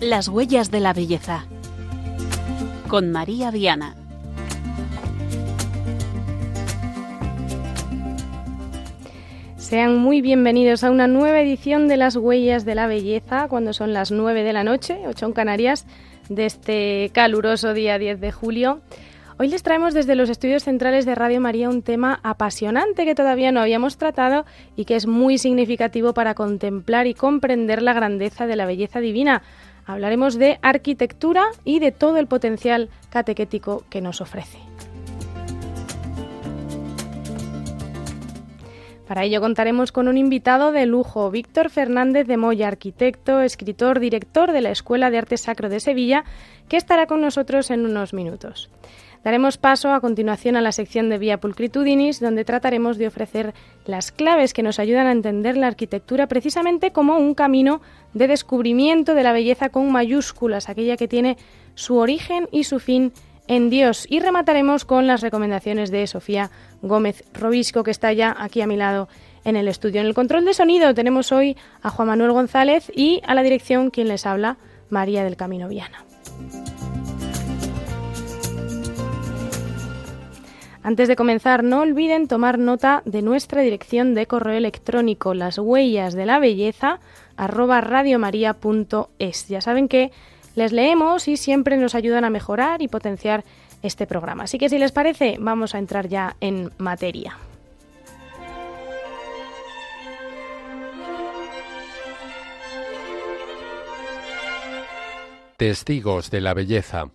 Las huellas de la belleza. Con María Viana. Sean muy bienvenidos a una nueva edición de Las Huellas de la Belleza, cuando son las 9 de la noche, 8 en Canarias, de este caluroso día 10 de julio. Hoy les traemos desde los estudios centrales de Radio María un tema apasionante que todavía no habíamos tratado y que es muy significativo para contemplar y comprender la grandeza de la belleza divina. Hablaremos de arquitectura y de todo el potencial catequético que nos ofrece. Para ello contaremos con un invitado de lujo, Víctor Fernández de Moya, arquitecto, escritor, director de la Escuela de Arte Sacro de Sevilla, que estará con nosotros en unos minutos. Daremos paso a continuación a la sección de Vía Pulcritudinis, donde trataremos de ofrecer las claves que nos ayudan a entender la arquitectura precisamente como un camino de descubrimiento de la belleza con mayúsculas, aquella que tiene su origen y su fin en Dios. Y remataremos con las recomendaciones de Sofía Gómez Robisco, que está ya aquí a mi lado en el estudio. En el control de sonido tenemos hoy a Juan Manuel González y a la dirección quien les habla, María del Camino Viana. Antes de comenzar, no olviden tomar nota de nuestra dirección de correo electrónico, las huellas de la belleza, arroba radiomaria.es. Ya saben que les leemos y siempre nos ayudan a mejorar y potenciar este programa. Así que si les parece, vamos a entrar ya en materia. Testigos de la belleza.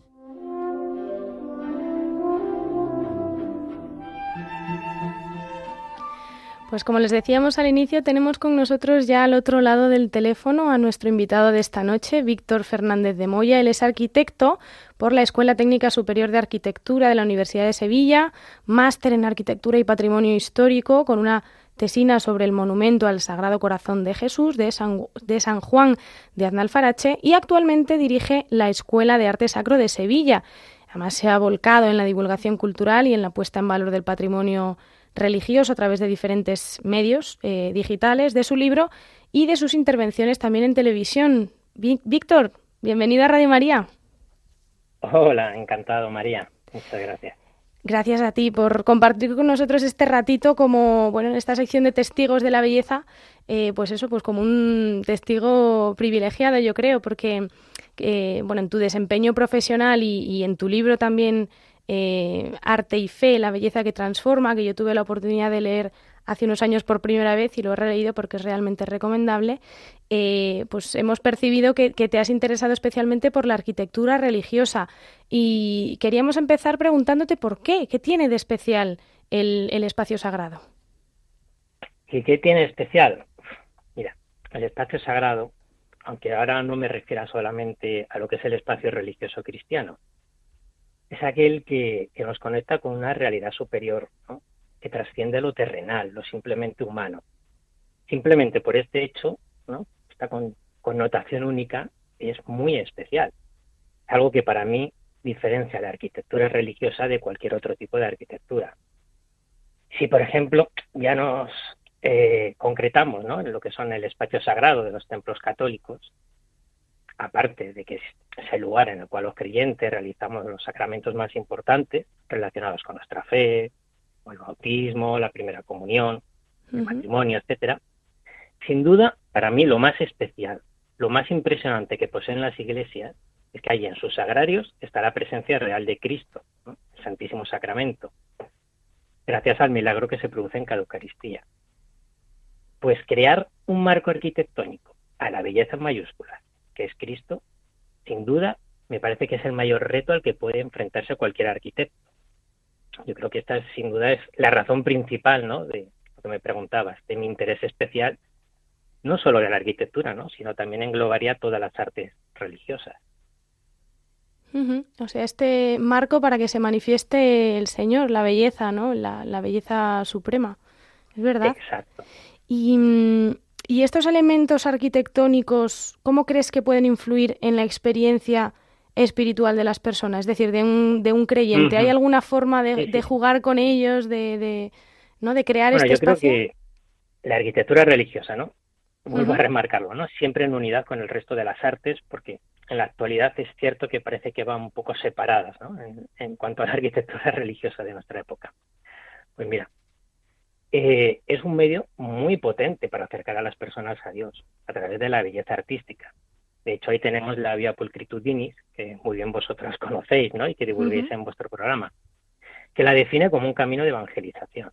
Pues como les decíamos al inicio, tenemos con nosotros ya al otro lado del teléfono a nuestro invitado de esta noche, Víctor Fernández de Moya. Él es arquitecto por la Escuela Técnica Superior de Arquitectura de la Universidad de Sevilla, máster en Arquitectura y Patrimonio Histórico, con una tesina sobre el monumento al Sagrado Corazón de Jesús de San, de San Juan de Aznalfarache y actualmente dirige la Escuela de Arte Sacro de Sevilla. Además se ha volcado en la divulgación cultural y en la puesta en valor del patrimonio religioso a través de diferentes medios eh, digitales, de su libro y de sus intervenciones también en televisión. Víctor, bienvenido a Radio María. Hola, encantado María. Muchas gracias. Gracias a ti por compartir con nosotros este ratito como, bueno, en esta sección de testigos de la belleza, eh, pues eso, pues como un testigo privilegiado, yo creo, porque, eh, bueno, en tu desempeño profesional y en tu libro también eh, Arte y Fe, La belleza que transforma, que yo tuve la oportunidad de leer hace unos años por primera vez y lo he releído porque es realmente recomendable, eh, pues hemos percibido que, te has interesado especialmente por la arquitectura religiosa y queríamos empezar preguntándote por qué, qué tiene de especial el, espacio sagrado. ¿Qué, ¿Qué tiene especial? Mira, el espacio sagrado, aunque ahora no me refiera solamente a lo que es el espacio religioso cristiano, es aquel que, nos conecta con una realidad superior, que trasciende lo terrenal, lo simplemente humano. Simplemente por este hecho, ¿no? esta connotación única es muy especial. Algo que para mí diferencia la arquitectura religiosa de cualquier otro tipo de arquitectura. Si, por ejemplo, ya nos eh, concretamos ¿no? en lo que son el espacio sagrado de los templos católicos, aparte de que es el lugar en el cual los creyentes realizamos los sacramentos más importantes relacionados con nuestra fe, el bautismo, la primera comunión, el matrimonio, etcétera. Sin duda, para mí lo más especial, lo más impresionante que poseen las iglesias es que allí en sus sagrarios está la presencia real de Cristo, el Santísimo Sacramento, gracias al milagro que se produce en cada Eucaristía. Pues crear un marco arquitectónico a la belleza en mayúsculas que es Cristo, sin duda me parece que es el mayor reto al que puede enfrentarse cualquier arquitecto. Yo creo que esta sin duda es la razón principal, ¿no? De lo que me preguntabas, de mi interés especial, no solo en la arquitectura, ¿no? Sino también englobaría todas las artes religiosas. O sea, este marco para que se manifieste el Señor, la belleza, ¿no? La, la belleza suprema. ¿Es verdad? Exacto. Y mm, ¿Y estos elementos arquitectónicos, cómo crees que pueden influir en la experiencia espiritual de las personas? Es decir, de un, de un creyente. ¿Hay alguna forma de, jugar con ellos, de, ¿no? de crear bueno, este yo creo que la arquitectura religiosa, ¿no? vuelvo a remarcarlo, ¿no? Siempre en unidad con el resto de las artes, porque en la actualidad es cierto que parece que van un poco separadas, ¿no? En, cuanto a la arquitectura religiosa de nuestra época. Pues mira, eh, es un medio muy potente para acercar a las personas a Dios a través de la belleza artística. De hecho, ahí tenemos la Via Pulcritudinis, que muy bien vosotros conocéis, ¿no? Y que divulguéis en vuestro programa, que la define como un camino de evangelización.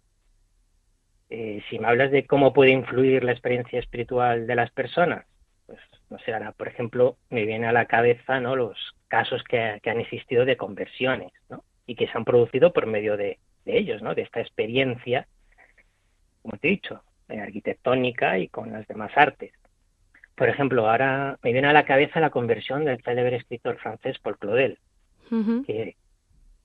Eh, si me hablas de cómo puede influir la experiencia espiritual de las personas, pues no sé, ahora, por ejemplo, me viene a la cabeza ¿no? los casos que, han existido de conversiones ¿no? y que se han producido por medio de, ellos, ¿no? de esta experiencia, como te he dicho, arquitectónica y con las demás artes. Por ejemplo, ahora me viene a la cabeza la conversión del célebre escritor francés Paul Claudel, que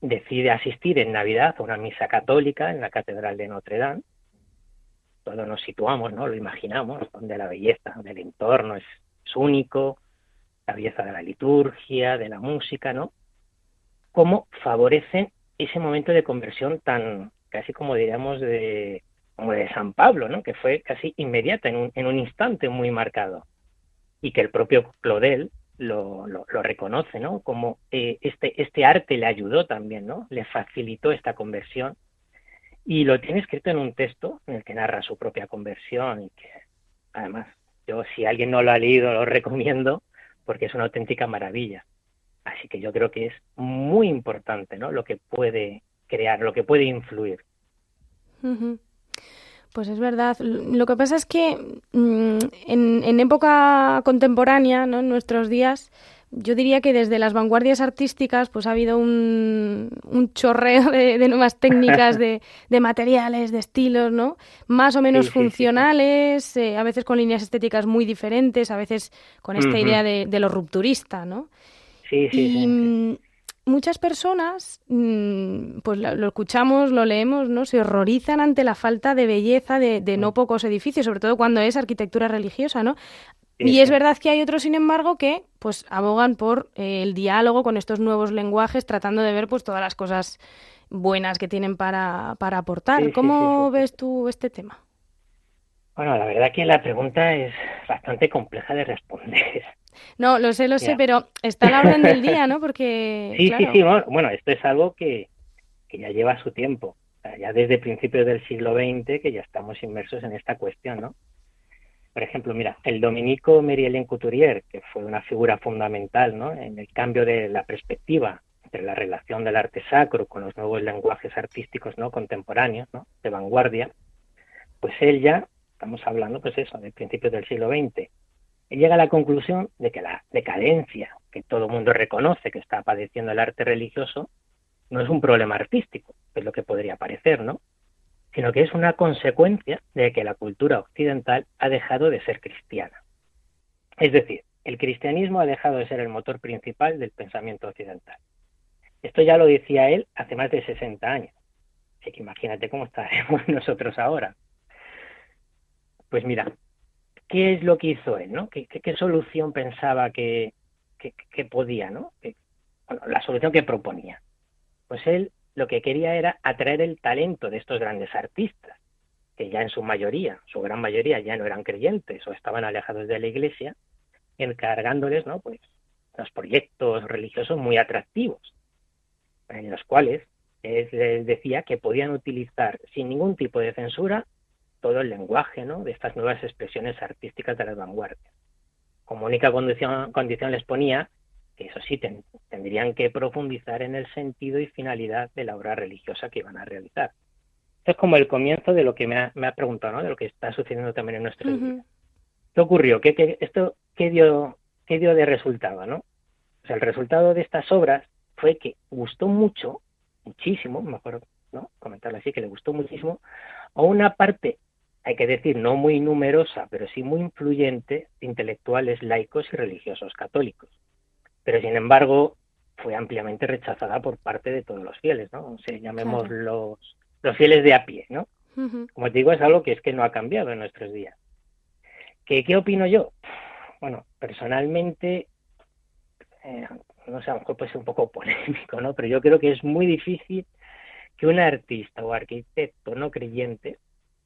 decide asistir en Navidad a una misa católica en la Catedral de Notre Dame todos nos situamos, ¿no? Lo imaginamos, donde la belleza del entorno es, único, la belleza de la liturgia, de la música, ¿no? Cómo favorecen ese momento de conversión tan, casi como diríamos, de, como de San Pablo, ¿no? Que fue casi inmediata, en un, en un instante muy marcado. Y que el propio Claudel lo, lo, reconoce, ¿no? Como eh, este, este arte le ayudó también, ¿no? Le facilitó esta conversión y lo tiene escrito en un texto en el que narra su propia conversión y que además yo si alguien no lo ha leído lo recomiendo porque es una auténtica maravilla. Así que yo creo que es muy importante ¿no? lo que puede crear, lo que puede influir. Pues es verdad. Lo que pasa es que mm, en, en, época contemporánea, ¿no? en nuestros días, yo diría que desde las vanguardias artísticas pues ha habido un, un chorreo de, nuevas técnicas, de, de, materiales, de estilos, ¿no? Más o menos funcionales, eh, a veces con líneas estéticas muy diferentes, a veces con esta idea de, de, lo rupturista, ¿no? Sí, sí, y, mm, Muchas personas, mm, pues lo, escuchamos, lo leemos, ¿no? Se horrorizan ante la falta de belleza de, de no mm. pocos edificios, sobre todo cuando es arquitectura religiosa, ¿no? Y es verdad que hay otros, sin embargo, que pues abogan por eh, el diálogo con estos nuevos lenguajes, tratando de ver pues todas las cosas buenas que tienen para, para aportar. ¿Cómo ves tú este tema? Bueno, la verdad que la pregunta es bastante compleja de responder. No, lo sé, lo sé, pero está a la orden del día, ¿no? Porque. Sí, sí, sí. Bueno, esto es algo que, que ya lleva su tiempo. ya desde principios del siglo XX que ya estamos inmersos en esta cuestión, ¿no? Por ejemplo, mira, el dominico Merielén Couturier, que fue una figura fundamental ¿no? en el cambio de la perspectiva entre la relación del arte sacro con los nuevos lenguajes artísticos no contemporáneos, ¿no? de vanguardia, pues él ya, estamos hablando pues eso, de principios del siglo XX, llega a la conclusión de que la decadencia que todo el mundo reconoce que está padeciendo el arte religioso no es un problema artístico, es lo que podría parecer, ¿no? sino que es una consecuencia de que la cultura occidental ha dejado de ser cristiana. Es decir, el cristianismo ha dejado de ser el motor principal del pensamiento occidental. Esto ya lo decía él hace más de 60 años. Así que imagínate cómo estaremos nosotros ahora. Pues mira, ¿qué es lo que hizo él? ¿no? ¿Qué, solución pensaba que, que, podía? ¿no? la solución que proponía. Pues él lo que quería era atraer el talento de estos grandes artistas, que ya en su mayoría, su gran mayoría, ya no eran creyentes o estaban alejados de la iglesia, encargándoles, ¿no? Pues los proyectos religiosos muy atractivos, en los cuales les decía que podían utilizar sin ningún tipo de censura todo el lenguaje, ¿no? De estas nuevas expresiones artísticas de las vanguardias. Como única condición, condición les ponía que eso sí, tendrían que profundizar en el sentido y finalidad de la obra religiosa que iban a realizar. Esto es como el comienzo de lo que me ha, preguntado, ¿no? De lo que está sucediendo también en nuestro uh ¿Qué ocurrió? ¿Qué, esto, qué, dio, ¿Qué dio de resultado, no? O sea, el resultado de estas obras fue que gustó mucho, muchísimo, mejor ¿no? comentarlo así, que le gustó muchísimo, a una parte, hay que decir, no muy numerosa, pero sí muy influyente, de intelectuales laicos y religiosos católicos pero sin embargo fue ampliamente rechazada por parte de todos los fieles, ¿no? O sea, llamemos los, los fieles de a pie, ¿no? Como te digo, es algo que es que no ha cambiado en nuestros días. ¿Qué, qué opino yo? Bueno, personalmente, eh, no sé, a lo mejor puede ser un poco polémico, ¿no? Pero yo creo que es muy difícil que un artista o arquitecto no creyente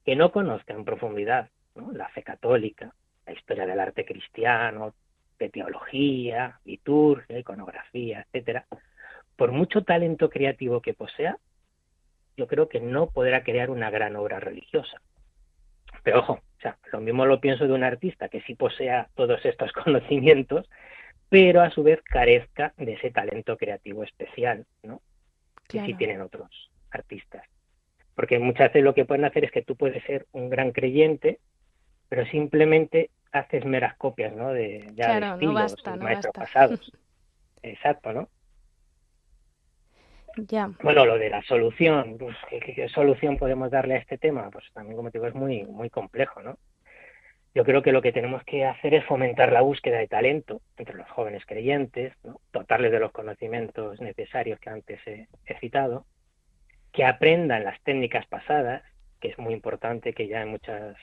que no conozca en profundidad la fe católica, la historia del arte cristiano, de teología, liturgia, iconografía, etcétera, por mucho talento creativo que posea, yo creo que no podrá crear una gran obra religiosa. Pero ojo, o sea, lo mismo lo pienso de un artista que sí posea todos estos conocimientos, pero a su vez carezca de ese talento creativo especial, ¿no? Que sí tienen otros artistas. Porque muchas veces lo que pueden hacer es que tú puedes ser un gran creyente, pero simplemente haces meras copias, ¿no? De ya de estilos, maestros pasados. Exacto, ¿no? Bueno, lo de la solución, pues, ¿qué, solución podemos darle a este tema? Pues también, como te digo, es muy, muy complejo, ¿no? Yo creo que lo que tenemos que hacer es fomentar la búsqueda de talento entre los jóvenes creyentes, ¿no? dotarles de los conocimientos necesarios que antes he, citado, que aprendan las técnicas pasadas, que es muy importante que ya en muchas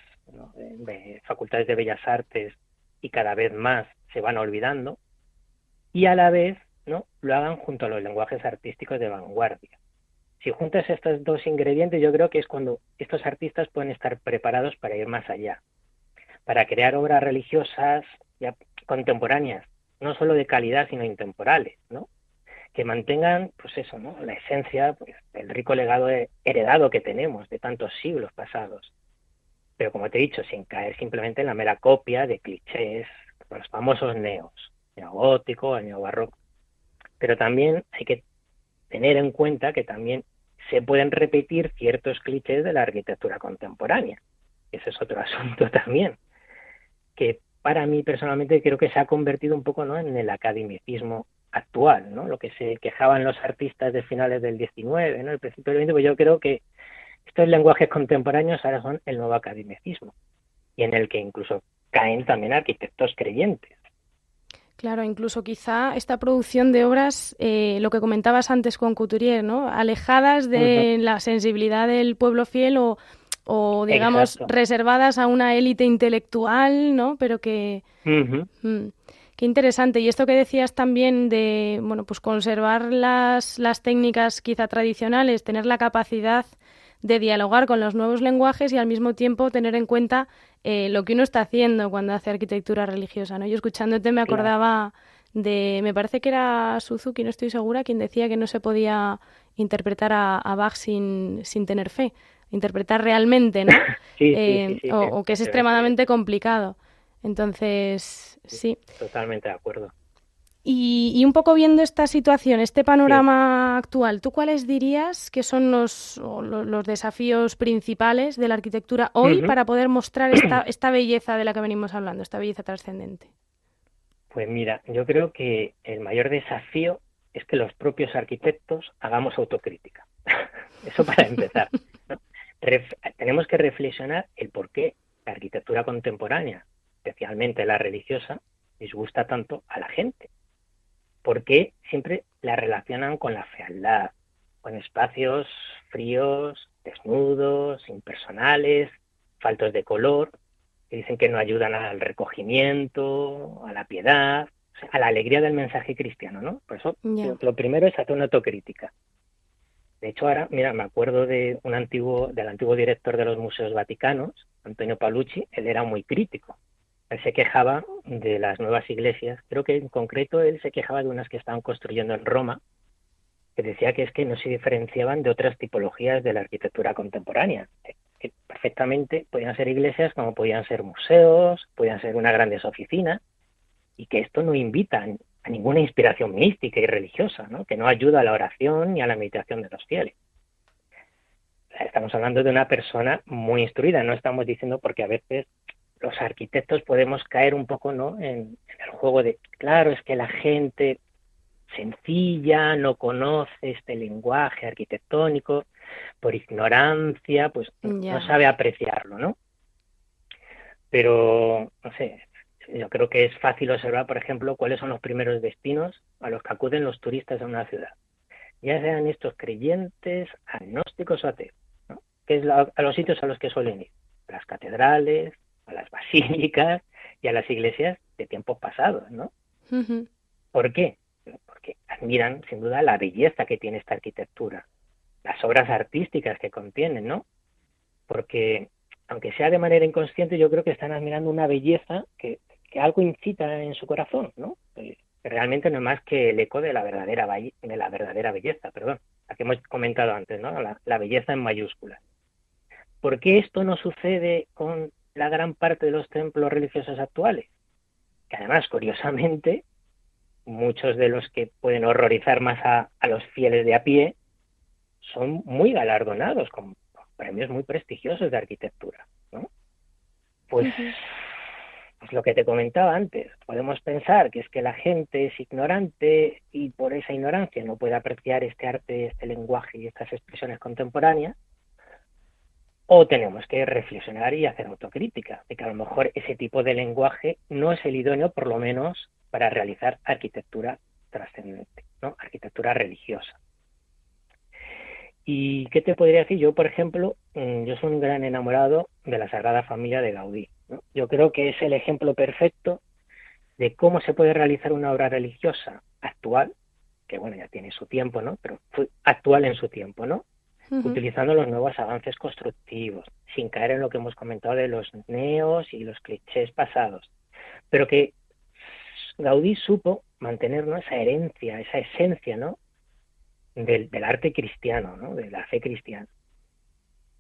facultades de bellas artes y cada vez más se van olvidando, y a la vez ¿no? lo hagan junto a los lenguajes artísticos de vanguardia. Si juntas estos dos ingredientes, yo creo que es cuando estos artistas pueden estar preparados para ir más allá, para crear obras religiosas ya contemporáneas, no solo de calidad, sino intemporales, ¿no? Que mantengan, pues eso, ¿no? la esencia pues, del rico legado heredado que tenemos de tantos siglos pasados. Pero como te he dicho, sin caer simplemente en la mera copia de clichés, los famosos neos, neogótico, neobarroco pero también hay que tener en cuenta que también se pueden repetir ciertos clichés de la arquitectura contemporánea. Ese es otro asunto también, que para mí personalmente creo que se ha convertido un poco ¿no? en el academicismo actual, ¿no? lo que se quejaban los artistas de finales del 19, ¿no? el principio del 20, pues yo creo que estos lenguajes contemporáneos ahora son el nuevo academicismo, y en el que incluso caen también arquitectos creyentes. Claro, incluso quizá esta producción de obras, eh, lo que comentabas antes con Couturier, ¿no? Alejadas de la sensibilidad del pueblo fiel o, digamos, reservadas a una élite intelectual, ¿no? Pero que... Mm, qué interesante. Y esto que decías también de, bueno, pues conservar las, las técnicas quizá tradicionales, tener la capacidad de dialogar con los nuevos lenguajes y al mismo tiempo tener en cuenta eh, lo que uno está haciendo cuando hace arquitectura religiosa. ¿no? Yo escuchándote me acordaba de, me parece que era Suzuki, no estoy segura, quien decía que no se podía interpretar a, Bach sin, sin tener fe, interpretar realmente, ¿no? Eh, o, que es extremadamente complicado. Entonces, sí. Totalmente de acuerdo. Y, un poco viendo esta situación, este panorama actual, ¿tú cuáles dirías que son los, los, desafíos principales de la arquitectura hoy para poder mostrar esta, esta belleza de la que venimos hablando, esta belleza trascendente? Pues mira, yo creo que el mayor desafío es que los propios arquitectos hagamos autocrítica. Eso para empezar. tenemos que reflexionar el por qué la arquitectura contemporánea, especialmente la religiosa, disgusta tanto a la gente porque siempre la relacionan con la fealdad, con espacios fríos, desnudos, impersonales, faltos de color, que dicen que no ayudan al recogimiento, a la piedad, a la alegría del mensaje cristiano, ¿no? Por eso lo primero es hacer una autocrítica. De hecho, ahora, mira, me acuerdo de un antiguo, del antiguo director de los museos vaticanos, Antonio Palucci, él era muy crítico él se quejaba de las nuevas iglesias, creo que en concreto él se quejaba de unas que estaban construyendo en Roma, que decía que es que no se diferenciaban de otras tipologías de la arquitectura contemporánea, que perfectamente podían ser iglesias como podían ser museos, podían ser unas grandes oficinas, y que esto no invita a ninguna inspiración mística y religiosa, ¿no? que no ayuda a la oración ni a la meditación de los fieles. Estamos hablando de una persona muy instruida, no estamos diciendo porque a veces los arquitectos podemos caer un poco ¿no? en, el juego de, claro, es que la gente sencilla no conoce este lenguaje arquitectónico, por ignorancia, pues no sabe apreciarlo, ¿no? Pero, no sé, yo creo que es fácil observar, por ejemplo, cuáles son los primeros destinos a los que acuden los turistas a una ciudad. Ya sean estos creyentes, agnósticos o ateos, ¿no? Que es a los sitios a los que suelen ir. Las catedrales, a las basílicas y a las iglesias de tiempos pasados, ¿no? ¿Por qué? Porque admiran sin duda la belleza que tiene esta arquitectura, las obras artísticas que contienen, ¿no? Porque aunque sea de manera inconsciente, yo creo que están admirando una belleza que, algo incita en su corazón, ¿no? Que realmente no es más que el eco de la verdadera, de la verdadera belleza, perdón, la que hemos comentado antes, ¿no? La, belleza en mayúsculas. ¿Por qué esto no sucede con la gran parte de los templos religiosos actuales? Que además, curiosamente, muchos de los que pueden horrorizar más a, a los fieles de a pie son muy galardonados con premios muy prestigiosos de arquitectura, ¿no? Pues, pues lo que te comentaba antes, podemos pensar que es que la gente es ignorante y por esa ignorancia no puede apreciar este arte, este lenguaje y estas expresiones contemporáneas, o tenemos que reflexionar y hacer autocrítica de que a lo mejor ese tipo de lenguaje no es el idóneo, por lo menos, para realizar arquitectura trascendente, ¿no? arquitectura religiosa. ¿Y qué te podría decir? Yo, por ejemplo, mm, yo soy un gran enamorado de la Sagrada Familia de Gaudí. Yo creo que es el ejemplo perfecto de cómo se puede realizar una obra religiosa actual, que bueno, ya tiene su tiempo, ¿no? Pero fue actual en su tiempo, ¿no? Utilizando los nuevos avances constructivos, sin caer en lo que hemos comentado de los neos y los clichés pasados. Pero que Gaudí supo mantener esa herencia, esa esencia, ¿no? del, arte cristiano, ¿no? de la fe cristiana.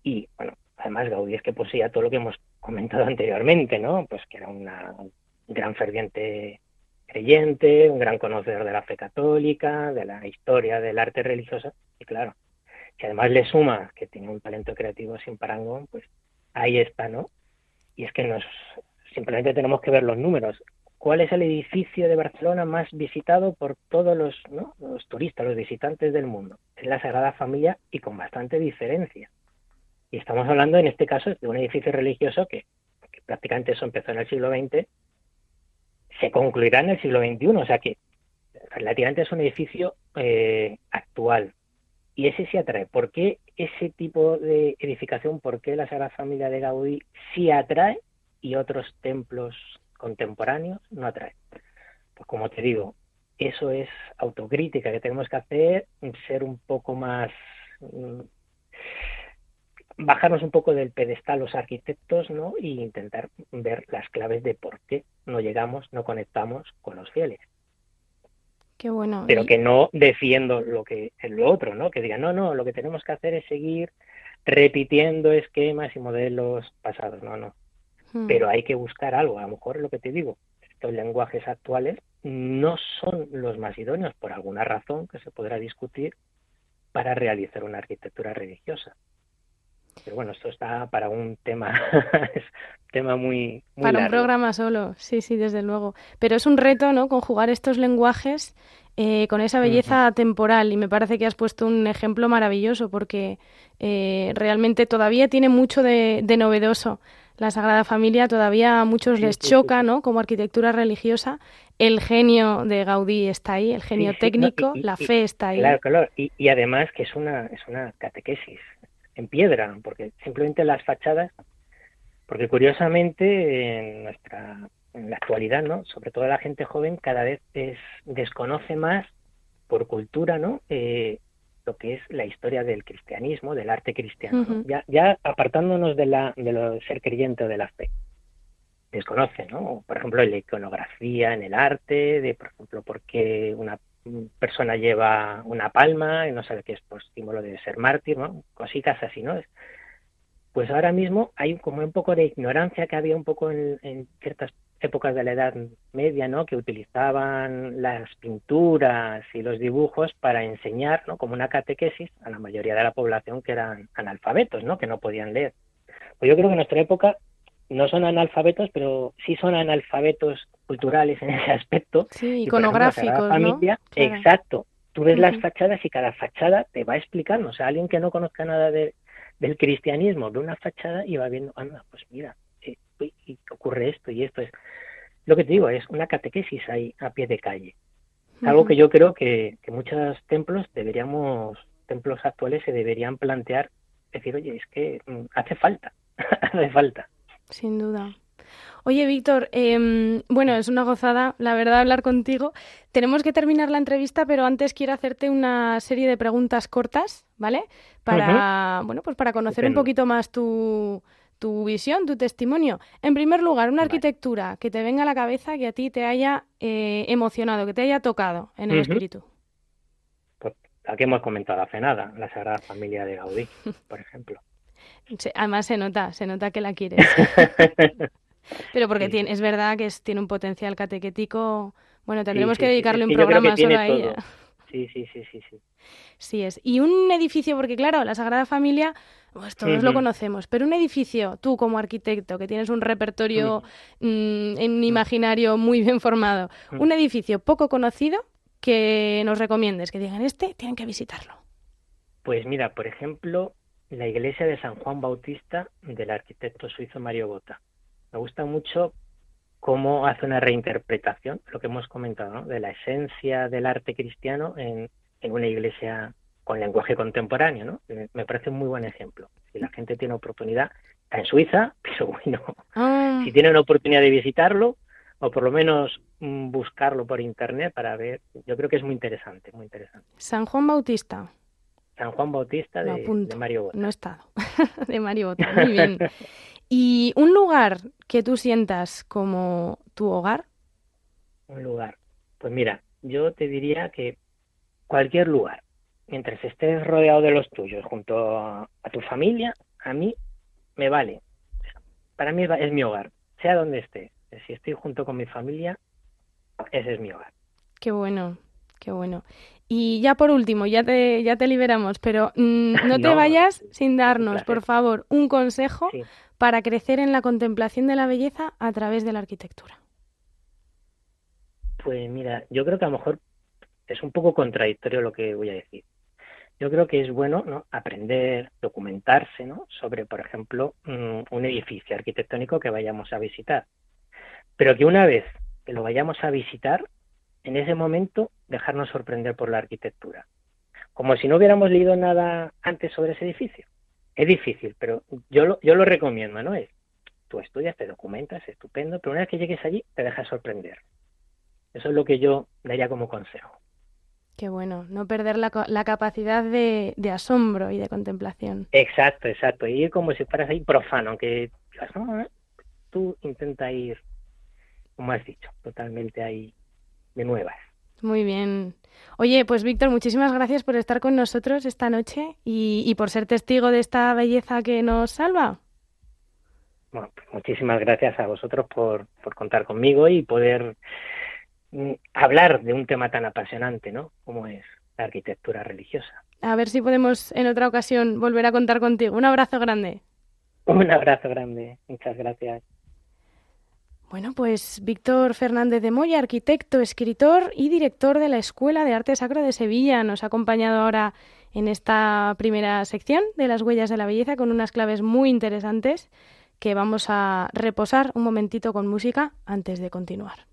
Y bueno, además Gaudí es que poseía todo lo que hemos comentado anteriormente, ¿no? Pues que era una, un gran ferviente creyente, un gran conocedor de la fe católica, de la historia del arte religioso, y claro, si además le suma que tiene un talento creativo sin parangón, pues ahí está, ¿no? Y es que nos simplemente tenemos que ver los números. ¿Cuál es el edificio de Barcelona más visitado por todos los, los turistas, los visitantes del mundo? Es la Sagrada Familia y con bastante diferencia. Y estamos hablando en este caso de un edificio religioso que, prácticamente eso empezó en el siglo XX, se concluirá en el siglo XXI, o sea que relativamente es un edificio eh, actual. Y ese sí atrae. ¿Por qué ese tipo de edificación, por qué la Sagrada Familia de Gaudí sí atrae y otros templos contemporáneos no atrae. Pues como te digo, eso es autocrítica que tenemos que hacer, ser un poco más mm, bajarnos un poco del pedestal los arquitectos, ¿no? Y intentar ver las claves de por qué no llegamos, no conectamos con los fieles. Qué bueno. Pero que no defiendo lo que es lo otro, ¿no? Que digan, no, no, lo que tenemos que hacer es seguir repitiendo esquemas y modelos pasados. No, no. Hmm. pero hay que buscar algo. A lo mejor es lo que te digo, estos lenguajes actuales no son los más idóneos por alguna razón que se podrá discutir para realizar una arquitectura religiosa. Pero bueno, esto está para un tema, es tema muy, para un programa solo, sí, sí, desde luego. Pero es un reto, ¿no? Conjugar estos lenguajes eh, con esa belleza temporal y me parece que has puesto un ejemplo maravilloso porque eh, realmente todavía tiene mucho de novedoso la Sagrada Familia todavía a muchos les choca, ¿no? Como arquitectura religiosa, el genio de Gaudí está ahí, el genio técnico, la fe está ahí. Claro, claro, y, además que es una es una catequesis en piedra, porque simplemente las fachadas, porque curiosamente en nuestra en la actualidad, ¿no? Sobre todo la gente joven cada vez es, desconoce más por cultura, ¿no? Eh, lo que es la historia del cristianismo, del arte cristiano, ya, ya apartándonos de, la, de lo ser creyente o de la fe. Desconoce, ¿no? Por ejemplo, la iconografía en el arte, de, por ejemplo, por qué una persona lleva una palma y no sabe qué es por símbolo de ser mártir. Cositas así, ¿no? Pues ahora mismo hay como un poco de ignorancia que había un poco en, en ciertas épocas de la Edad Media, ¿no? Que utilizaban las pinturas y los dibujos para enseñar, ¿no? Como una catequesis a la mayoría de la población que eran analfabetos, ¿no? Que no podían leer. Pues yo creo que en nuestra época no son analfabetos, pero sí son analfabetos culturales en ese aspecto. Sí, iconográficos, familia, Exacto. Tú ves las fachadas y cada fachada te va explicando. O sea, alguien que no conozca nada de, del cristianismo ve una fachada y va viendo, anda, pues mira, y ocurre esto y esto es lo que te digo es una catequesis ahí a pie de calle. Algo que yo creo que, muchos templos deberíamos templos actuales se deberían plantear decir oye es que mm, hace falta hace falta sin duda Oye, Víctor, em, bueno, es una gozada, la verdad, hablar contigo. Tenemos que terminar la entrevista, pero antes quiero hacerte una serie de preguntas cortas, ¿vale? Para, bueno, pues para conocer un poquito más tu, tu visión, tu testimonio. En primer lugar, una arquitectura que te venga a la cabeza que a ti te haya eh, emocionado, que te haya tocado en el espíritu. Pues la que hemos comentado hace nada, la Sagrada Familia de Gaudí, por ejemplo. Además se nota, se nota que la quieres. Pero porque tiene, es verdad que tiene un potencial catequético. Bueno, tendremos que dedicarle un programa solo a ella. Sí, sí, sí, sí, sí. Sí es. Y un edificio, porque claro, la Sagrada Familia, pues todos lo conocemos, pero un edificio, tú como arquitecto, que tienes un repertorio mm, en imaginario muy bien formado, un edificio poco conocido que nos recomiendes, que digan, este, tienen que visitarlo. Pues mira, por ejemplo, la iglesia de San Juan Bautista del arquitecto suizo Mario Bota. Me gusta mucho cómo hace una reinterpretación, lo que hemos comentado, de la esencia del arte cristiano en, una iglesia con lenguaje contemporáneo, ¿no? Me parece un muy buen ejemplo. Si la gente tiene oportunidad, está en Suiza, pero bueno, ah. si tienen oportunidad de visitarlo, o por lo menos mm, buscarlo por internet para ver, yo creo que es muy interesante, muy interesante. San Juan Bautista. San Juan Bautista de, de Mario Bota. No he estado, de Mario Bota, muy bien. ¿Y un lugar que tú sientas como tu hogar? Un lugar. Pues mira, yo te diría que cualquier lugar, mientras estés rodeado de los tuyos, junto a, tu familia, a mí me vale. Para mí es, mi hogar, sea donde esté. Si estoy junto con mi familia, ese es mi hogar. Qué bueno, qué bueno. Y ya por último, ya te, ya te liberamos, pero mm, no te vayas sin darnos, por favor, un consejo para crecer en la contemplación de la belleza a través de la arquitectura? Pues mira, yo creo que a lo mejor es un poco contradictorio lo que voy a decir. Yo creo que es bueno ¿no? aprender, documentarse ¿no? sobre, por ejemplo, mm, un edificio arquitectónico que vayamos a visitar. Pero que una vez que lo vayamos a visitar, en ese momento dejarnos sorprender por la arquitectura. Como si no hubiéramos leído nada antes sobre ese edificio es difícil, pero yo lo, yo lo recomiendo, ¿no? Es, tú estudias, te documentas, estupendo, pero una vez que llegues allí te dejas sorprender. Eso es lo que yo daría como consejo. Qué bueno, no perder la, la capacidad de, de, asombro y de contemplación. Exacto, exacto. Y ir como si fueras ahí profano, aunque tú intenta ir, como has dicho, totalmente ahí de nuevas. Muy bien. Oye, pues Víctor, muchísimas gracias por estar con nosotros esta noche y, por ser testigo de esta belleza que nos salva. Bueno, pues muchísimas gracias a vosotros por, por contar conmigo y poder mm, hablar de un tema tan apasionante, ¿no? Como es la arquitectura religiosa. A ver si podemos en otra ocasión volver a contar contigo. Un abrazo grande. Un abrazo grande. Muchas gracias. Bueno, pues Víctor Fernández de Moya, arquitecto, escritor y director de la Escuela de Arte Sacro de Sevilla, nos ha acompañado ahora en esta primera sección de las huellas de la belleza con unas claves muy interesantes que vamos a reposar un momentito con música antes de continuar.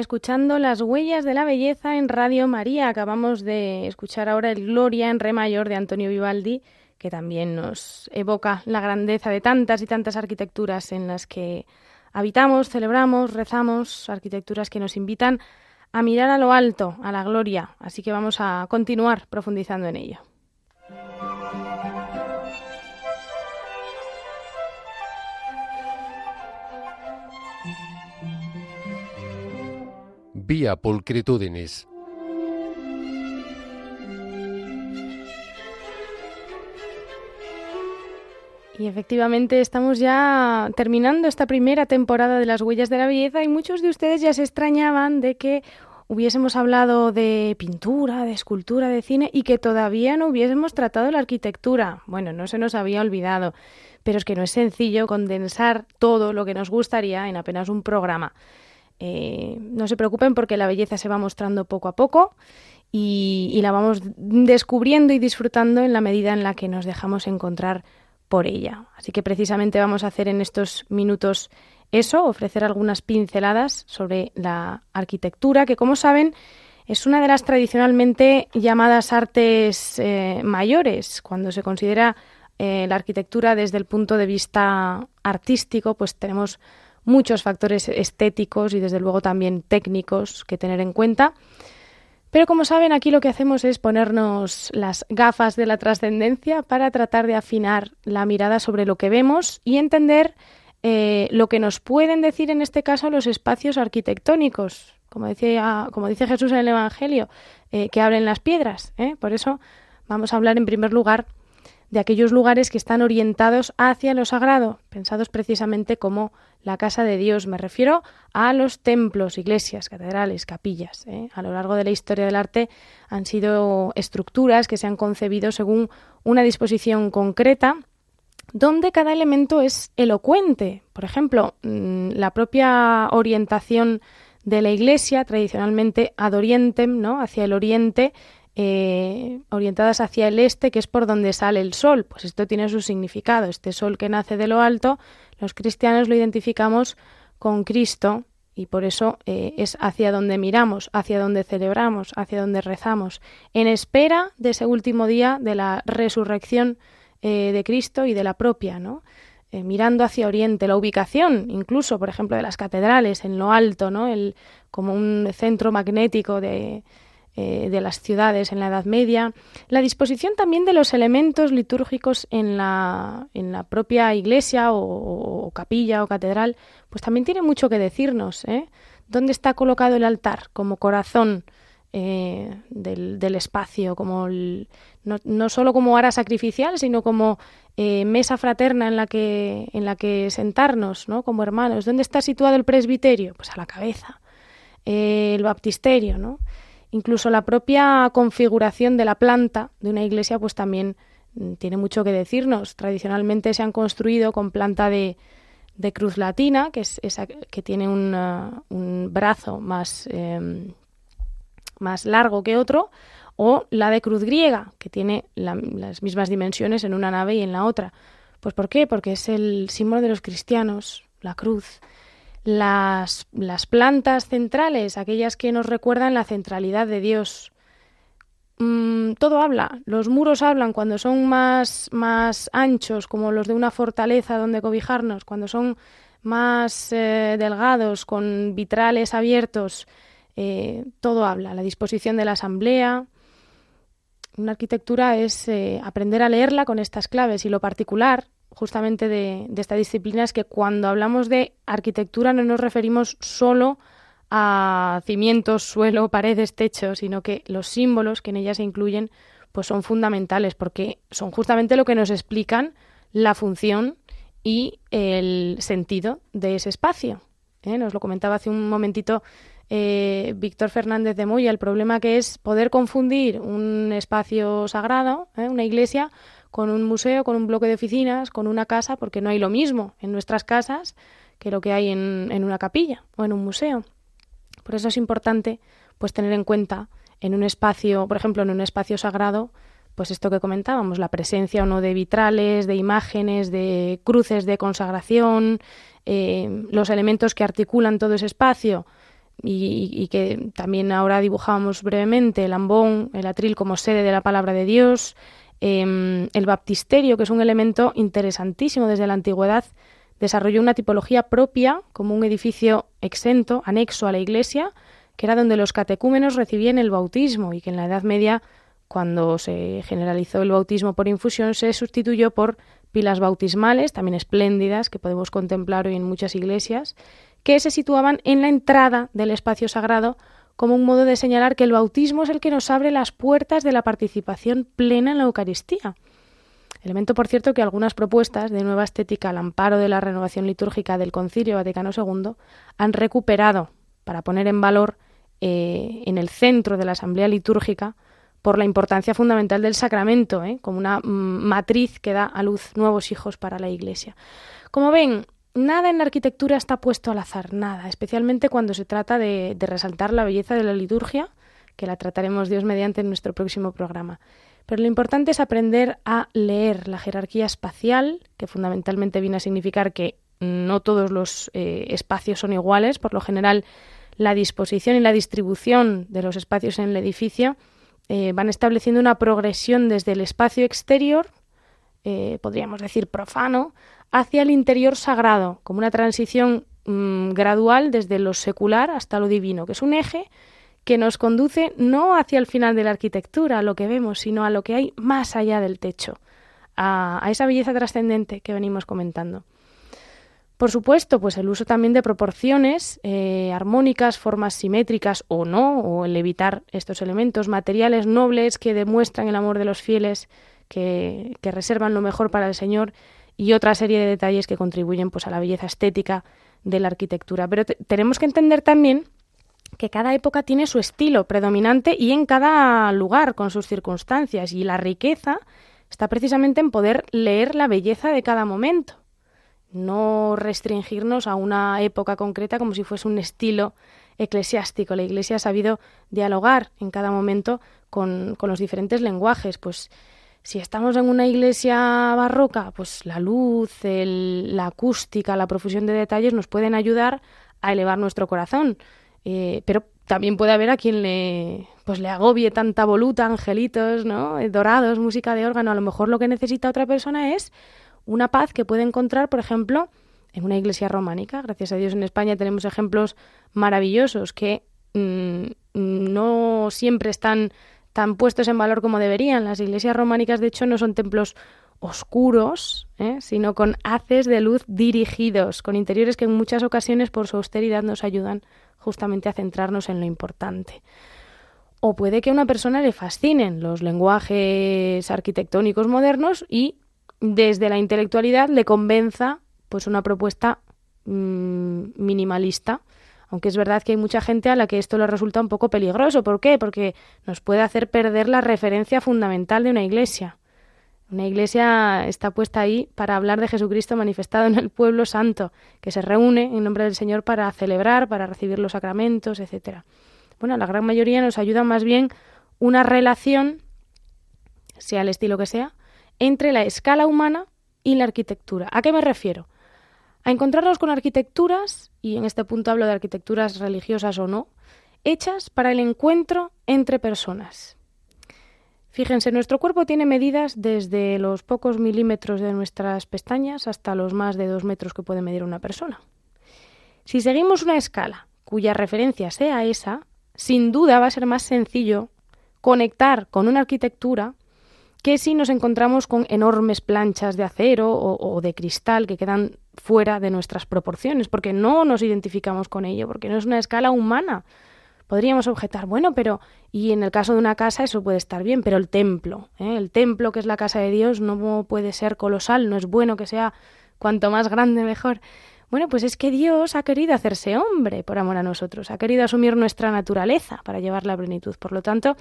Escuchando Las huellas de la belleza en Radio María. Acabamos de escuchar ahora el Gloria en Re mayor de Antonio Vivaldi, que también nos evoca la grandeza de tantas y tantas arquitecturas en las que habitamos, celebramos, rezamos, arquitecturas que nos invitan a mirar a lo alto, a la gloria. Así que vamos a continuar profundizando en ello. Y efectivamente estamos ya terminando esta primera temporada de las huellas de la belleza y muchos de ustedes ya se extrañaban de que hubiésemos hablado de pintura, de escultura, de cine y que todavía no hubiésemos tratado la arquitectura. Bueno, no se nos había olvidado, pero es que no es sencillo condensar todo lo que nos gustaría en apenas un programa. Eh, no se preocupen porque la belleza se va mostrando poco a poco y, la vamos descubriendo y disfrutando en la medida en la que nos dejamos encontrar por ella. Así que precisamente vamos a hacer en estos minutos eso, ofrecer algunas pinceladas sobre la arquitectura, que como saben es una de las tradicionalmente llamadas artes eh, mayores. Cuando se considera eh, la arquitectura desde el punto de vista artístico, pues tenemos muchos factores estéticos y desde luego también técnicos que tener en cuenta. Pero como saben, aquí lo que hacemos es ponernos las gafas de la trascendencia para tratar de afinar la mirada sobre lo que vemos y entender eh, lo que nos pueden decir en este caso los espacios arquitectónicos, como, dice Jesús en el Evangelio, eh, que abren las piedras. ¿eh? Por eso vamos a hablar en primer lugar de aquellos lugares que están orientados hacia lo sagrado, pensados precisamente como la casa de Dios. Me refiero a los templos, iglesias, catedrales, capillas. ¿eh? A lo largo de la historia del arte han sido estructuras que se han concebido según una disposición concreta donde cada elemento es elocuente. Por ejemplo, mm, la propia orientación de la iglesia, tradicionalmente ad orientem, ¿no? hacia el oriente, eh, orientadas hacia el este, que es por donde sale el sol. Pues esto tiene su significado. Este sol que nace de lo alto, los cristianos lo identificamos con Cristo y por eso eh, es hacia donde miramos, hacia donde celebramos, hacia donde rezamos, en espera de ese último día de la resurrección eh, de Cristo y de la propia, ¿no? mirando hacia Oriente, la ubicación, incluso, por ejemplo, de las catedrales en lo alto, ¿no? El, como un centro magnético de, eh, de las ciudades en la Edad Media, la disposición también de los elementos litúrgicos en la, en la propia iglesia o, capilla o catedral, pues también tiene mucho que decirnos. ¿eh? ¿Dónde está colocado el altar como corazón eh, del, espacio, como no, no, solo como ara sacrificial, sino como mesa fraterna en la que, en la que sentarnos, ¿no? como hermanos. ¿Dónde está situado el presbiterio? Pues a la cabeza. el baptisterio, ¿no? Incluso la propia configuración de la planta de una iglesia pues también mm, tiene mucho que decirnos. Tradicionalmente se han construido con planta de, cruz latina, que es esa que tiene un brazo más, em, más largo que otro, o la de cruz griega, que tiene las mismas dimensiones en una nave y en la otra. Pues ¿por qué? Porque es el símbolo de los cristianos, la cruz las, las plantas centrales, aquellas que nos recuerdan la centralidad de Dios. Mm, todo habla, los muros hablan cuando son más, anchos, como los de una fortaleza donde cobijarnos, cuando son más eh, delgados, con vitrales abiertos, eh, todo habla, la disposición de la asamblea. Una arquitectura es eh, aprender a leerla con estas claves y lo particular justamente de, esta disciplina es que cuando hablamos de arquitectura no nos referimos solo a cimientos, suelo, paredes, techo, sino que los símbolos que en ella se incluyen pues son fundamentales porque son justamente lo que nos explican la función y el sentido de ese espacio. ¿eh? Nos lo comentaba hace un momentito eh, Víctor Fernández de Moya, el problema que es poder confundir un espacio sagrado, ¿eh? una iglesia, con un museo, con un bloque de oficinas, con una casa, porque no hay lo mismo en nuestras casas que lo que hay en, en una capilla o en un museo. Por eso es importante pues tener en cuenta en un espacio, por ejemplo, en un espacio sagrado, pues esto que comentábamos, la presencia o no de vitrales, de imágenes, de cruces de consagración, eh, los elementos que articulan todo ese espacio, y, que también ahora dibujábamos brevemente, el ambón, el atril como sede de la palabra de Dios, em, el baptisterio, que es un elemento interesantísimo desde la antigüedad, desarrolló una tipología propia como un edificio exento, anexo a la iglesia, que era donde los catecúmenos recibían el bautismo y que en la Edad Media, cuando se generalizó el bautismo por infusión, se sustituyó por pilas bautismales, también espléndidas, que podemos contemplar hoy en muchas iglesias, que se situaban en la entrada del espacio sagrado como un modo de señalar que el bautismo es el que nos abre las puertas de la participación plena en la Eucaristía. Elemento, por cierto, que algunas propuestas de nueva estética al amparo de la renovación litúrgica del Concilio Vaticano II han recuperado para poner en valor eh, en el centro de la Asamblea Litúrgica por la importancia fundamental del sacramento, ¿eh? como una mm, matriz que da a luz nuevos hijos para la Iglesia. Como ven, nada en la arquitectura está puesto al azar, nada, especialmente cuando se trata de, resaltar la belleza de la liturgia, que la trataremos Dios mediante en nuestro próximo programa. Pero lo importante es aprender a leer la jerarquía espacial, que fundamentalmente viene a significar que no todos los eh, espacios son iguales, por lo general la disposición y la distribución de los espacios en el edificio eh, van estableciendo una progresión desde el espacio exterior, eh, podríamos decir profano, hacia el interior sagrado, como una transición mm, gradual desde lo secular hasta lo divino, que es un eje que nos conduce no hacia el final de la arquitectura, a lo que vemos, sino a lo que hay más allá del techo, a esa belleza trascendente que venimos comentando. Por supuesto, pues el uso también de proporciones eh, armónicas, formas simétricas o no, o el evitar estos elementos materiales nobles que demuestran el amor de los fieles, que, reservan lo mejor para el Señor, y otra serie de detalles que contribuyen pues, a la belleza estética de la arquitectura. Pero tenemos que entender también que cada época tiene su estilo predominante y en cada lugar con sus circunstancias, y la riqueza está precisamente en poder leer la belleza de cada momento no restringirnos a una época concreta como si fuese un estilo eclesiástico. La Iglesia ha sabido dialogar en cada momento con, los diferentes lenguajes. Pues si estamos en una iglesia barroca, pues la luz, la acústica, la profusión de detalles nos pueden ayudar a elevar nuestro corazón. Eh, pero también puede haber a quien le, pues le agobie tanta voluta, angelitos, ¿no? dorados, música de órgano. A lo mejor lo que necesita otra persona es una paz que puede encontrar, por ejemplo, en una iglesia románica. Gracias a Dios en España tenemos ejemplos maravillosos que mm, no siempre están tan puestos en valor como deberían. Las iglesias románicas, de hecho, no son templos oscuros, ¿eh? sino con haces de luz dirigidos, con interiores que en muchas ocasiones por su austeridad nos ayudan justamente a centrarnos en lo importante. O puede que a una persona le fascinen los lenguajes arquitectónicos modernos y desde la intelectualidad le convenza pues una propuesta mm, minimalista. Aunque es verdad que hay mucha gente a la que esto le resulta un poco peligroso. ¿Por qué? Porque nos puede hacer perder la referencia fundamental de una iglesia. Una iglesia está puesta ahí para hablar de Jesucristo manifestado en el pueblo santo, que se reúne en nombre del Señor para celebrar, para recibir los sacramentos, etcétera. Bueno, la gran mayoría nos ayuda más bien una relación, sea el estilo que sea, entre la escala humana y la arquitectura. ¿A qué me refiero? A encontrarnos con arquitecturas, y en este punto hablo de arquitecturas religiosas o no, hechas para el encuentro entre personas. Fíjense, nuestro cuerpo tiene medidas desde los pocos milímetros de nuestras pestañas hasta los más de dos metros que puede medir una persona. Si seguimos una escala cuya referencia sea esa, sin duda va a ser más sencillo conectar con una arquitectura que si nos encontramos con enormes planchas de acero o, de cristal que quedan fuera de nuestras proporciones, porque no nos identificamos con ello, porque no es una escala humana. Podríamos objetar, bueno, pero, y en el caso de una casa eso puede estar bien, pero el templo, ¿eh? el templo que es la casa de Dios no puede ser colosal, no es bueno que sea cuanto más grande mejor. Bueno, pues es que Dios ha querido hacerse hombre por amor a nosotros, ha querido asumir nuestra naturaleza para llevarla a plenitud. Por lo tanto,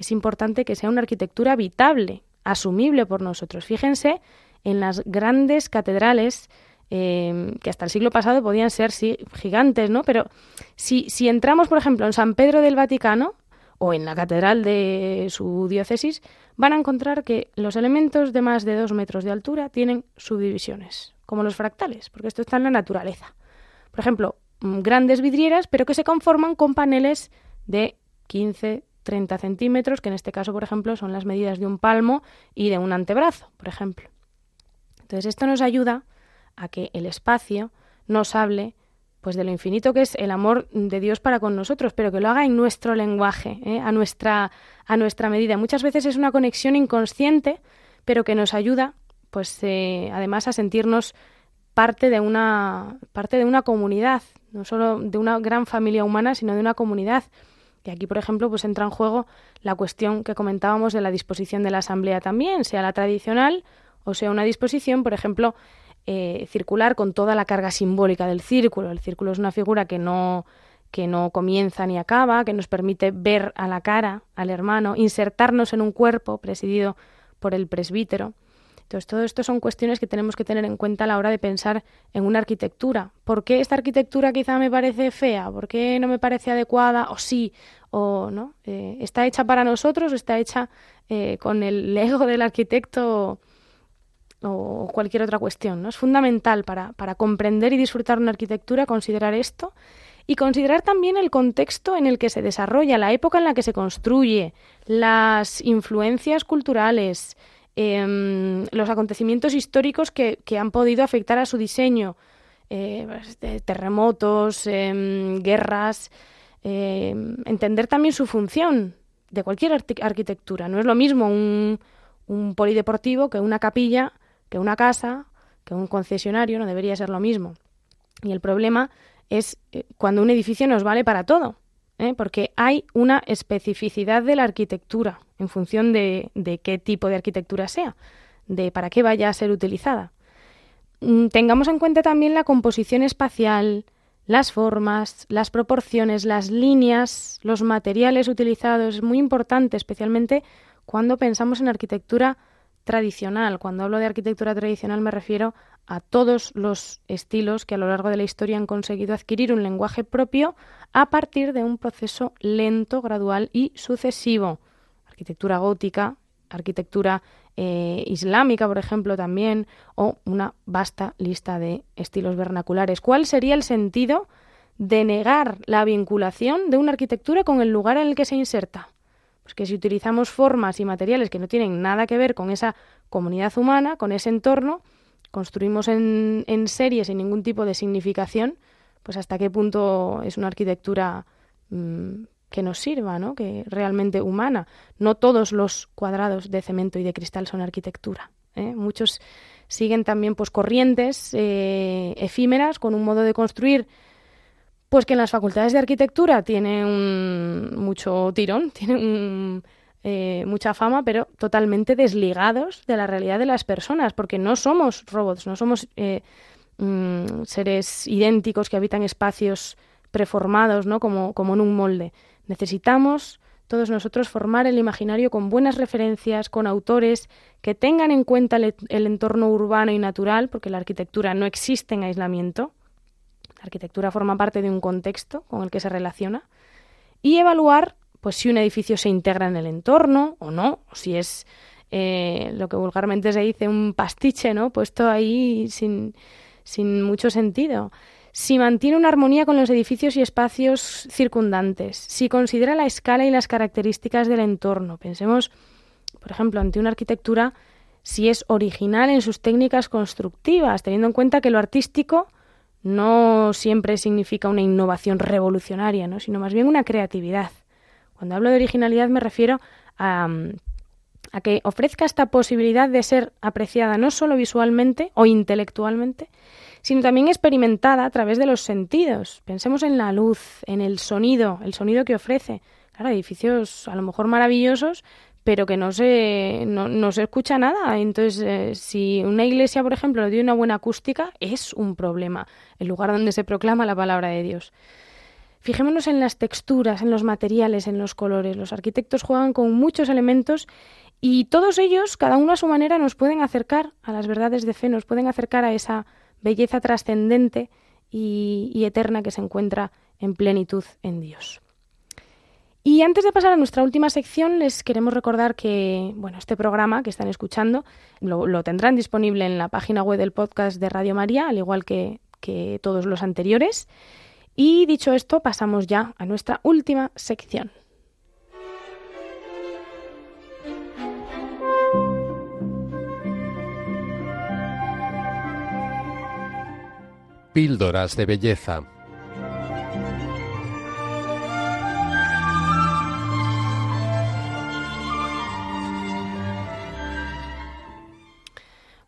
es importante que sea una arquitectura habitable, asumible por nosotros. Fíjense en las grandes catedrales eh, que hasta el siglo pasado podían ser gigantes, ¿no? Pero si, si entramos, por ejemplo, en San Pedro del Vaticano o en la catedral de su diócesis, van a encontrar que los elementos de más de dos metros de altura tienen subdivisiones, como los fractales, porque esto está en la naturaleza. Por ejemplo, mm, grandes vidrieras, pero que se conforman con paneles de 15, 30 centímetros, que en este caso, por ejemplo, son las medidas de un palmo y de un antebrazo, por ejemplo. Entonces, esto nos ayuda a que el espacio nos hable pues de lo infinito que es el amor de Dios para con nosotros, pero que lo haga en nuestro lenguaje, ¿eh? a, nuestra, a nuestra medida. Muchas veces es una conexión inconsciente, pero que nos ayuda, pues eh, además a sentirnos parte de una parte de una comunidad, no solo de una gran familia humana, sino de una comunidad. Y aquí, por ejemplo, pues entra en juego la cuestión que comentábamos de la disposición de la asamblea también, sea la tradicional o sea una disposición, por ejemplo, eh, circular con toda la carga simbólica del círculo. El círculo es una figura que no, que no comienza ni acaba, que nos permite ver a la cara al hermano, insertarnos en un cuerpo presidido por el presbítero. Entonces, todo esto son cuestiones que tenemos que tener en cuenta a la hora de pensar en una arquitectura. ¿Por qué esta arquitectura quizá me parece fea? ¿Por qué no me parece adecuada? ¿O sí? ¿O no? Eh, ¿Está hecha para nosotros o está hecha eh, con el ego del arquitecto o cualquier otra cuestión. ¿no? Es fundamental para, para comprender y disfrutar una arquitectura considerar esto y considerar también el contexto en el que se desarrolla, la época en la que se construye, las influencias culturales, em, los acontecimientos históricos que, han podido afectar a su diseño, eh, pues, terremotos, em, guerras, em, entender también su función de cualquier arquitectura. No es lo mismo un, un polideportivo que una capilla que una casa, que un concesionario, no debería ser lo mismo. Y el problema es eh, cuando un edificio nos vale para todo, ¿eh? porque hay una especificidad de la arquitectura en función de, de, qué tipo de arquitectura sea, de para qué vaya a ser utilizada. Mm, tengamos en cuenta también la composición espacial, las formas, las proporciones, las líneas, los materiales utilizados. Es muy importante, especialmente cuando pensamos en arquitectura tradicional. Cuando hablo de arquitectura tradicional me refiero a todos los estilos que a lo largo de la historia han conseguido adquirir un lenguaje propio a partir de un proceso lento, gradual y sucesivo. Arquitectura gótica, arquitectura eh, islámica, por ejemplo, también, o una vasta lista de estilos vernaculares. ¿Cuál sería el sentido de negar la vinculación de una arquitectura con el lugar en el que se inserta? Que si utilizamos formas y materiales que no tienen nada que ver con esa comunidad humana, con ese entorno, construimos en, en serie sin ningún tipo de significación, pues hasta qué punto es una arquitectura mm, que nos sirva, ¿no? que realmente humana. No todos los cuadrados de cemento y de cristal son arquitectura. ¿eh? Muchos siguen también pues, corrientes eh, efímeras con un modo de construir pues que en las facultades de arquitectura tiene un, mucho tirón, tienen eh, mucha fama, pero totalmente desligados de la realidad de las personas, porque no somos robots, no somos eh, mm, seres idénticos que habitan espacios preformados, ¿no? Como, como en un molde. Necesitamos todos nosotros formar el imaginario con buenas referencias, con autores que tengan en cuenta el entorno urbano y natural, porque la arquitectura no existe en aislamiento, la arquitectura forma parte de un contexto con el que se relaciona y evaluar pues si un edificio se integra en el entorno o no, si es eh, lo que vulgarmente se dice un pastiche, ¿no? Puesto ahí sin, sin mucho sentido. Si mantiene una armonía con los edificios y espacios circundantes, si considera la escala y las características del entorno. Pensemos, por ejemplo, ante una arquitectura, si es original en sus técnicas constructivas, teniendo en cuenta que lo artístico no siempre significa una innovación revolucionaria, ¿no? sino más bien una creatividad. Cuando hablo de originalidad me refiero a, a que ofrezca esta posibilidad de ser apreciada no solo visualmente o intelectualmente, sino también experimentada a través de los sentidos. Pensemos en la luz, en el sonido, el sonido que ofrece. Claro, edificios a lo mejor maravillosos, pero que no se, no, se escucha nada. Entonces, eh, si una iglesia, por ejemplo, no tiene una buena acústica, es un problema, el lugar donde se proclama la palabra de Dios. Fijémonos en las texturas, en los materiales, en los colores. Los arquitectos juegan con muchos elementos y todos ellos, cada uno a su manera, nos pueden acercar a las verdades de fe, nos pueden acercar a esa belleza trascendente y eterna que se encuentra en plenitud en Dios. Y antes de pasar a nuestra última sección, les queremos recordar que bueno, este programa que están escuchando lo, tendrán disponible en la página web del podcast de Radio María, al igual que, todos los anteriores. Y dicho esto, pasamos ya a nuestra última sección. Píldoras de belleza.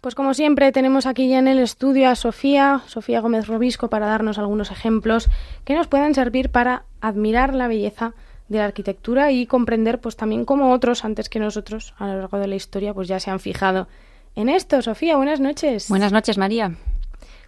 Pues como siempre tenemos aquí ya en el estudio a Sofía, Sofía Gómez Robisco, para darnos algunos ejemplos que nos puedan servir para admirar la belleza de la arquitectura y comprender pues también cómo otros antes que nosotros a lo largo de la historia pues ya se han fijado en esto. Sofía, buenas noches. Buenas noches, María.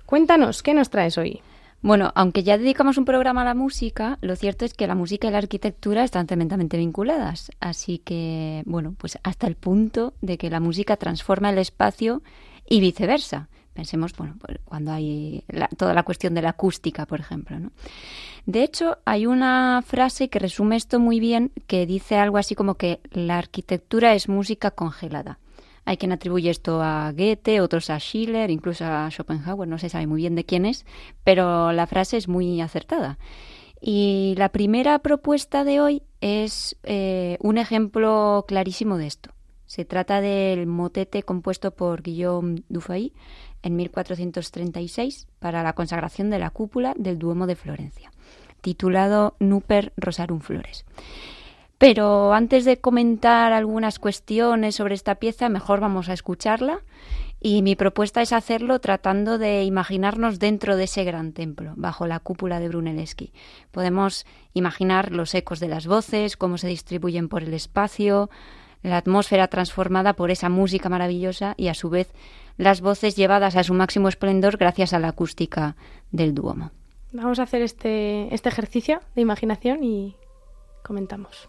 Cuéntanos, ¿qué nos traes hoy? Bueno, aunque ya dedicamos un programa a la música, lo cierto es que la música y la arquitectura están tremendamente vinculadas. Así que, bueno, pues hasta el punto de que la música transforma el espacio y viceversa. Pensemos, bueno, pues cuando hay toda la cuestión de la acústica, por ejemplo. ¿no? De hecho, hay una frase que resume esto muy bien, que dice algo así como que la arquitectura es música congelada. Hay quien atribuye esto a Goethe, otros a Schiller, incluso a Schopenhauer, no se sabe muy bien de quién es, pero la frase es muy acertada. Y la primera propuesta de hoy es eh, un ejemplo clarísimo de esto. Se trata del motete compuesto por Guillaume Dufay en 1436 para la consagración de la cúpula del Duomo de Florencia, titulado Nuper Rosarum Flores. Pero antes de comentar algunas cuestiones sobre esta pieza, mejor vamos a escucharla. Y mi propuesta es hacerlo tratando de imaginarnos dentro de ese gran templo, bajo la cúpula de Brunelleschi. Podemos imaginar los ecos de las voces, cómo se distribuyen por el espacio, la atmósfera transformada por esa música maravillosa y a su vez las voces llevadas a su máximo esplendor gracias a la acústica del Duomo. Vamos a hacer este, este ejercicio de imaginación y comentamos.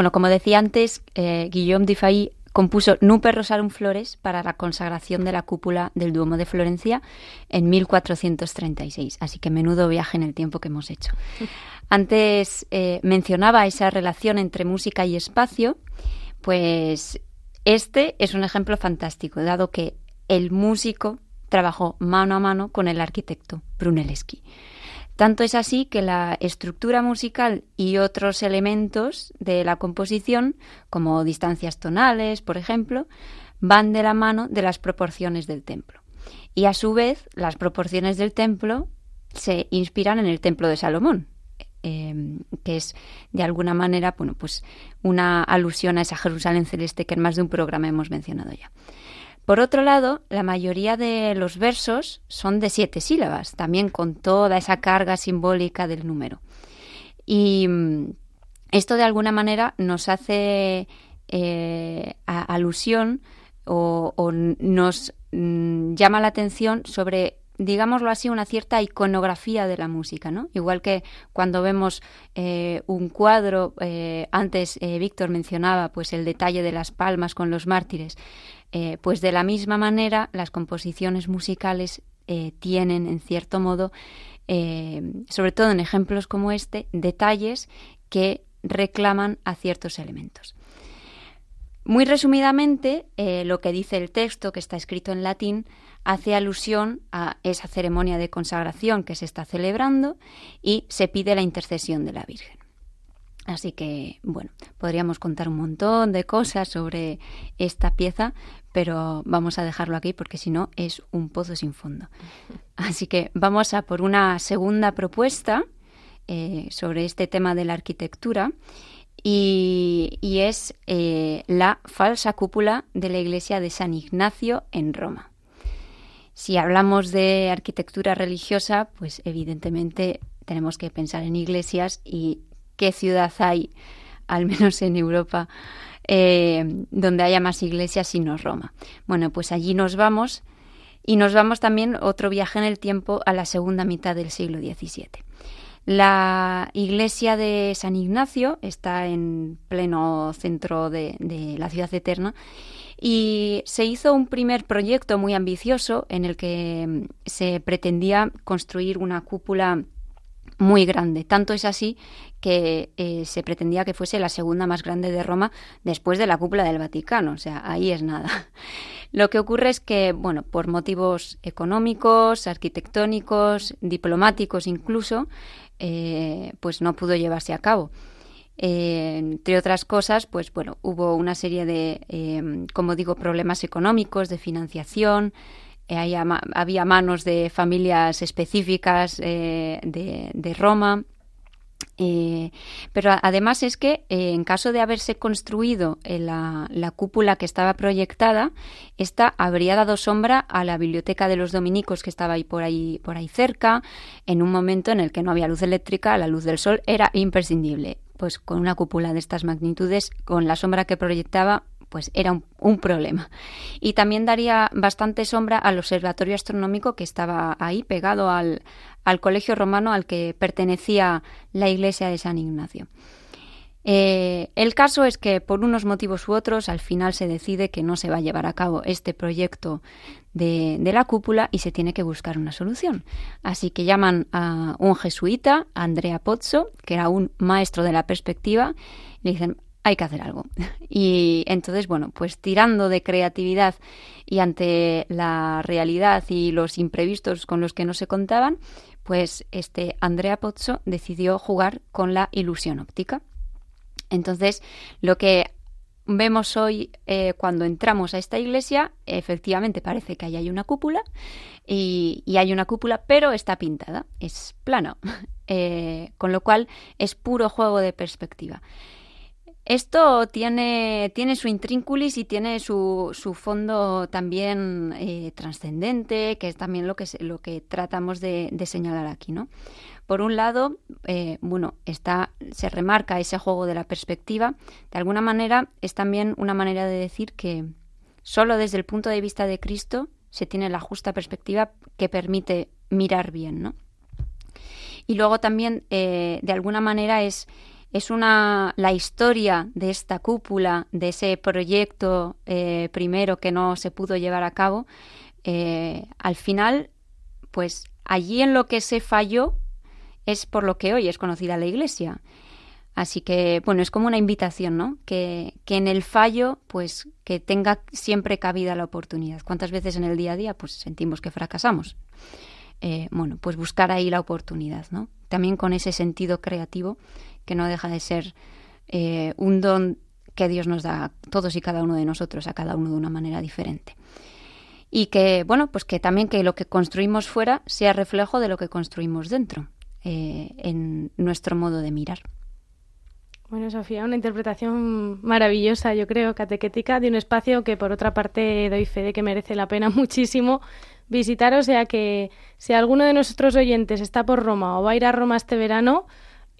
Bueno, como decía antes, eh, Guillaume Dufay compuso Nuper Rosarum Flores para la consagración de la cúpula del Duomo de Florencia en 1436. Así que menudo viaje en el tiempo que hemos hecho. Antes eh, mencionaba esa relación entre música y espacio, pues este es un ejemplo fantástico, dado que el músico trabajó mano a mano con el arquitecto Brunelleschi. Tanto es así que la estructura musical y otros elementos de la composición, como distancias tonales, por ejemplo, van de la mano de las proporciones del templo. Y a su vez, las proporciones del templo se inspiran en el templo de Salomón, em, que es de alguna manera bueno, pues una alusión a esa Jerusalén celeste que en más de un programa hemos mencionado ya. Por otro lado, la mayoría de los versos son de siete sílabas, también con toda esa carga simbólica del número. Y mm, esto de alguna manera nos hace eh, alusión o, nos mm, llama la atención sobre digámoslo así, una cierta iconografía de la música, ¿no? Igual que cuando vemos eh, un cuadro, eh, antes Víctor mencionaba pues el detalle de las palmas con los mártires, eh, pues de la misma manera, las composiciones musicales eh, tienen, en cierto modo, eh, sobre todo en ejemplos como este, detalles que reclaman a ciertos elementos. Muy resumidamente, lo que dice el texto, que está escrito en latín, hace alusión a esa ceremonia de consagración que se está celebrando y se pide la intercesión de la Virgen. Así que, bueno, podríamos contar un montón de cosas sobre esta pieza, pero vamos a dejarlo aquí porque si no es un pozo sin fondo. Así que vamos a por una segunda propuesta eh, sobre este tema de la arquitectura y, es eh, la falsa cúpula de la iglesia de San Ignacio en Roma. Si hablamos de arquitectura religiosa, pues evidentemente tenemos que pensar en iglesias y qué ciudad hay, al menos en Europa, eh, donde haya más iglesias sino Roma. Bueno, pues allí nos vamos y nos vamos también otro viaje en el tiempo a la segunda mitad del siglo XVII. La iglesia de San Ignacio está en pleno centro de, de, la ciudad eterna y se hizo un primer proyecto muy ambicioso en el que se pretendía construir una cúpula muy grande. Tanto es así que eh, se pretendía que fuese la segunda más grande de Roma después de la cúpula del Vaticano. O sea, ahí es nada. Lo que ocurre es que, bueno, por motivos económicos, arquitectónicos, diplomáticos incluso, eh, pues no pudo llevarse a cabo. Eh, entre otras cosas, pues bueno, hubo una serie de, como digo, problemas económicos, de financiación, eh, había manos de familias específicas eh, de, Roma. Eh, pero además es que en caso de haberse construido la, la, cúpula que estaba proyectada, esta habría dado sombra a la biblioteca de los dominicos que estaba ahí por ahí por ahí cerca, en un momento en el que no había luz eléctrica, la luz del sol era imprescindible. Pues con una cúpula de estas magnitudes, con la sombra que proyectaba, pues era un, problema. Y también daría bastante sombra al observatorio astronómico que estaba ahí pegado al, al colegio romano al que pertenecía la iglesia de San Ignacio. Eh, el caso es que por unos motivos u otros al final se decide que no se va a llevar a cabo este proyecto de, de, la cúpula y se tiene que buscar una solución. Así que llaman a un jesuita, Andrea Pozzo, que era un maestro de la perspectiva, y le dicen, hay que hacer algo. Y entonces, bueno, pues tirando de creatividad y ante la realidad y los imprevistos con los que no se contaban, pues este Andrea Pozzo decidió jugar con la ilusión óptica. Entonces, lo que vemos hoy eh, cuando entramos a esta iglesia, efectivamente parece que ahí hay una cúpula y, hay una cúpula, pero está pintada, es plano, eh, con lo cual es puro juego de perspectiva. Esto tiene, tiene su intrínculis y tiene su, su fondo también eh, trascendente, que es también lo que, lo que tratamos de, señalar aquí, ¿no? Por un lado, eh, bueno, está, se remarca ese juego de la perspectiva. De alguna manera, es también una manera de decir que solo desde el punto de vista de Cristo se tiene la justa perspectiva que permite mirar bien, ¿no? Y luego también, eh, de alguna manera, es es una la historia de esta cúpula, de ese proyecto eh, primero que no se pudo llevar a cabo. Eh, al final, pues allí en lo que se falló es por lo que hoy es conocida la Iglesia. Así que, bueno, es como una invitación, ¿no? Que, que, en el fallo, pues, que tenga siempre cabida la oportunidad. ¿Cuántas veces en el día a día, pues, sentimos que fracasamos? Eh, bueno, pues buscar ahí la oportunidad, ¿no? También con ese sentido creativo que no deja de ser eh, un don que Dios nos da a todos y cada uno de nosotros, a cada uno de una manera diferente. Y que, bueno, pues que también que lo que construimos fuera sea reflejo de lo que construimos dentro, eh, en nuestro modo de mirar. Bueno, Sofía, una interpretación maravillosa, yo creo, catequética, de un espacio que, por otra parte, doy fe de que merece la pena muchísimo visitar. O sea que si alguno de nuestros oyentes está por Roma o va a ir a Roma este verano,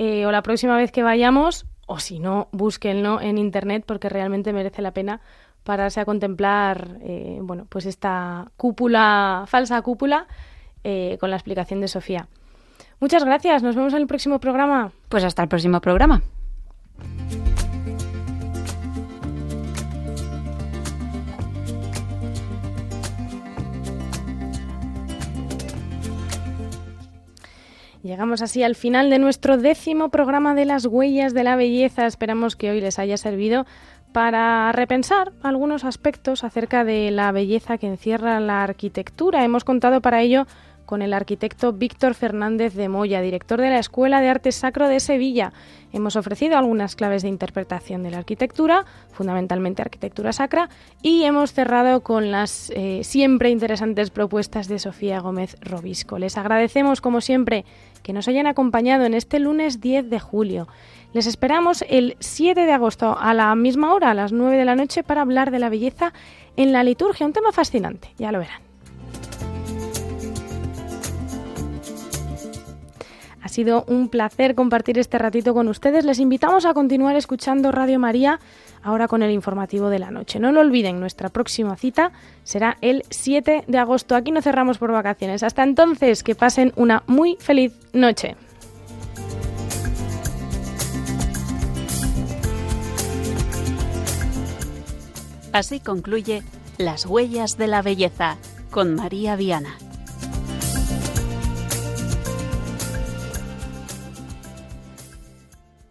eh, o la próxima vez que vayamos, o si no, búsquenlo en Internet porque realmente merece la pena pararse a contemplar eh, bueno, pues esta cúpula, falsa cúpula, eh, con la explicación de Sofía. Muchas gracias, nos vemos en el próximo programa. Pues hasta el próximo programa. Llegamos así al final de nuestro décimo programa de las huellas de la belleza. Esperamos que hoy les haya servido para repensar algunos aspectos acerca de la belleza que encierra la arquitectura. Hemos contado para ello con el arquitecto Víctor Fernández de Moya, director de la Escuela de Arte Sacro de Sevilla. Hemos ofrecido algunas claves de interpretación de la arquitectura, fundamentalmente arquitectura sacra, y hemos cerrado con las eh, siempre interesantes propuestas de Sofía Gómez Robisco. Les agradecemos, como siempre, que nos hayan acompañado en este lunes 10 de julio. Les esperamos el 7 de agosto a la misma hora, a las 9 de la noche, para hablar de la belleza en la liturgia, un tema fascinante, ya lo verán. Ha sido un placer compartir este ratito con ustedes. Les invitamos a continuar escuchando Radio María ahora con el informativo de la noche. No lo olviden, nuestra próxima cita será el 7 de agosto. Aquí no cerramos por vacaciones. Hasta entonces, que pasen una muy feliz noche. Así concluye Las huellas de la belleza con María Viana.